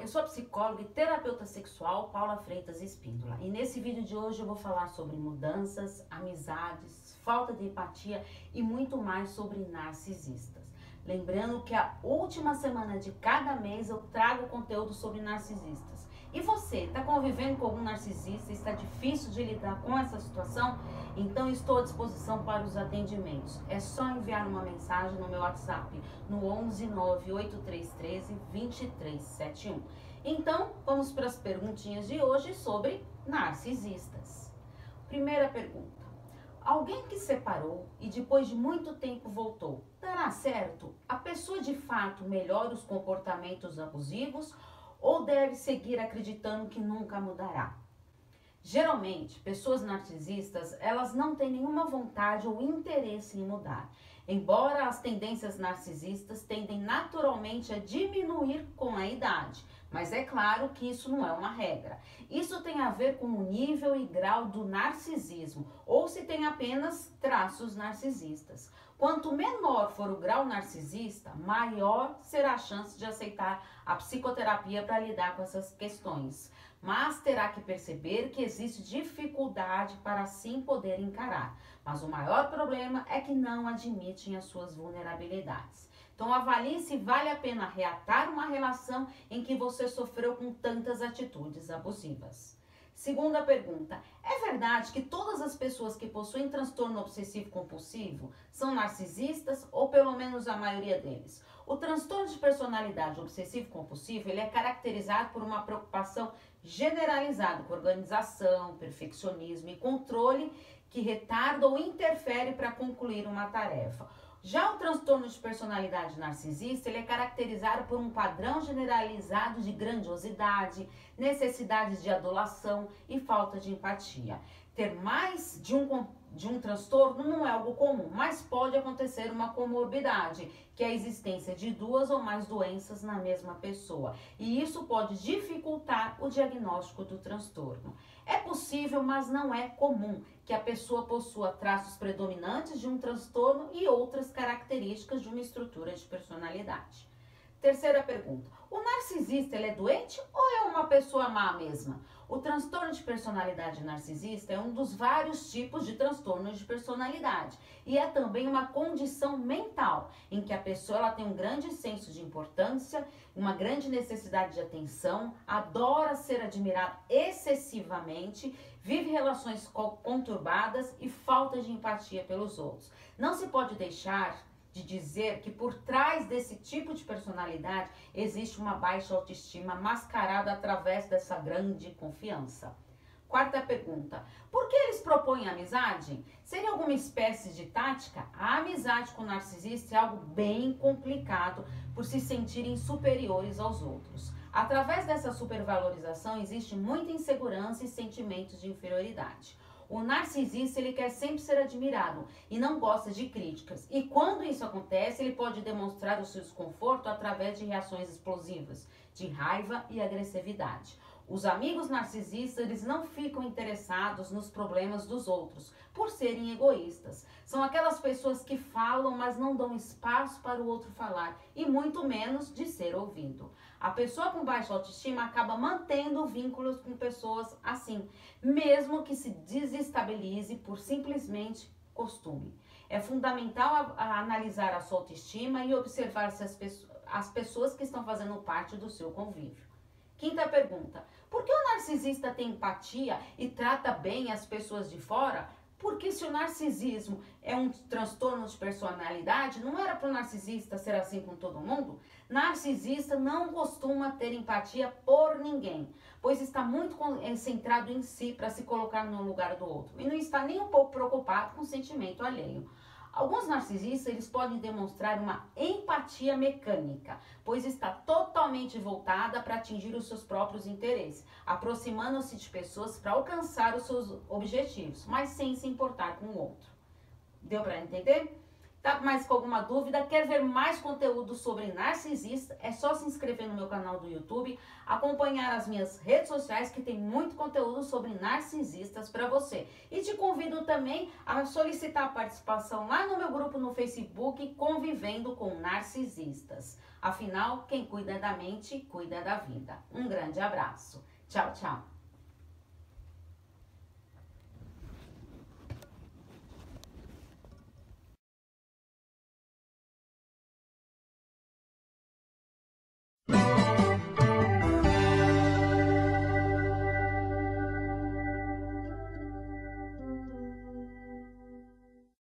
eu sou a psicóloga e terapeuta sexual Paula Freitas Espíndola e nesse vídeo de hoje eu vou falar sobre mudanças, amizades, falta de empatia e muito mais sobre narcisistas. Lembrando que a última semana de cada mês eu trago conteúdo sobre narcisistas. E você, está convivendo com algum narcisista? Está difícil de lidar com essa situação? Então estou à disposição para os atendimentos. É só enviar uma mensagem no meu WhatsApp no 11 98313 2371. Então vamos para as perguntinhas de hoje sobre narcisistas. Primeira pergunta. Alguém que separou e depois de muito tempo voltou, dará certo? A pessoa de fato melhora os comportamentos abusivos ou deve seguir acreditando que nunca mudará? Geralmente, pessoas narcisistas, elas não têm nenhuma vontade ou interesse em mudar. Embora as tendências narcisistas tendem naturalmente a diminuir com a idade, mas é claro que isso não é uma regra. Isso tem a ver com o nível e grau do narcisismo, ou se tem apenas traços narcisistas. Quanto menor for o grau narcisista, maior será a chance de aceitar a psicoterapia para lidar com essas questões mas terá que perceber que existe dificuldade para assim poder encarar. Mas o maior problema é que não admitem as suas vulnerabilidades. Então avalie se vale a pena reatar uma relação em que você sofreu com tantas atitudes abusivas. Segunda pergunta: é verdade que todas as pessoas que possuem transtorno obsessivo compulsivo são narcisistas ou pelo menos a maioria deles? O transtorno de personalidade obsessivo compulsivo, ele é caracterizado por uma preocupação generalizada com organização, perfeccionismo e controle que retarda ou interfere para concluir uma tarefa. Já o transtorno de personalidade narcisista, ele é caracterizado por um padrão generalizado de grandiosidade, necessidades de adulação e falta de empatia. Ter mais de um, de um transtorno não é algo comum, mas pode acontecer uma comorbidade, que é a existência de duas ou mais doenças na mesma pessoa. E isso pode dificultar o diagnóstico do transtorno. É possível, mas não é comum, que a pessoa possua traços predominantes de um transtorno e outras características de uma estrutura de personalidade. Terceira pergunta: o narcisista ele é doente ou é uma pessoa má mesma? O transtorno de personalidade narcisista é um dos vários tipos de transtornos de personalidade e é também uma condição mental em que a pessoa ela tem um grande senso de importância, uma grande necessidade de atenção, adora ser admirado excessivamente, vive relações conturbadas e falta de empatia pelos outros. Não se pode deixar de dizer que por trás desse tipo de personalidade existe uma baixa autoestima mascarada através dessa grande confiança. Quarta pergunta: por que eles propõem amizade? Seria alguma espécie de tática? A amizade com o narcisista é algo bem complicado por se sentirem superiores aos outros. Através dessa supervalorização existe muita insegurança e sentimentos de inferioridade. O narcisista ele quer sempre ser admirado e não gosta de críticas. E quando isso acontece, ele pode demonstrar o seu desconforto através de reações explosivas, de raiva e agressividade. Os amigos narcisistas, eles não ficam interessados nos problemas dos outros, por serem egoístas. São aquelas pessoas que falam, mas não dão espaço para o outro falar, e muito menos de ser ouvido. A pessoa com baixa autoestima acaba mantendo vínculos com pessoas assim, mesmo que se desestabilize por simplesmente costume. É fundamental a, a analisar a sua autoestima e observar se as, as pessoas que estão fazendo parte do seu convívio. Quinta pergunta: narcisista tem empatia e trata bem as pessoas de fora? Porque se o narcisismo é um transtorno de personalidade, não era para o narcisista ser assim com todo mundo? Narcisista não costuma ter empatia por ninguém, pois está muito eh, centrado em si para se colocar no lugar do outro e não está nem um pouco preocupado com o sentimento alheio. Alguns narcisistas eles podem demonstrar uma empatia mecânica, pois está totalmente voltada para atingir os seus próprios interesses, aproximando-se de pessoas para alcançar os seus objetivos, mas sem se importar com o outro. Deu para entender? Tá mais com alguma dúvida? Quer ver mais conteúdo sobre narcisista? É só se inscrever no meu canal do YouTube, acompanhar as minhas redes sociais que tem muito conteúdo sobre narcisistas para você. E te convido também a solicitar a participação lá no meu grupo no Facebook Convivendo com Narcisistas. Afinal, quem cuida da mente, cuida da vida. Um grande abraço. Tchau, tchau.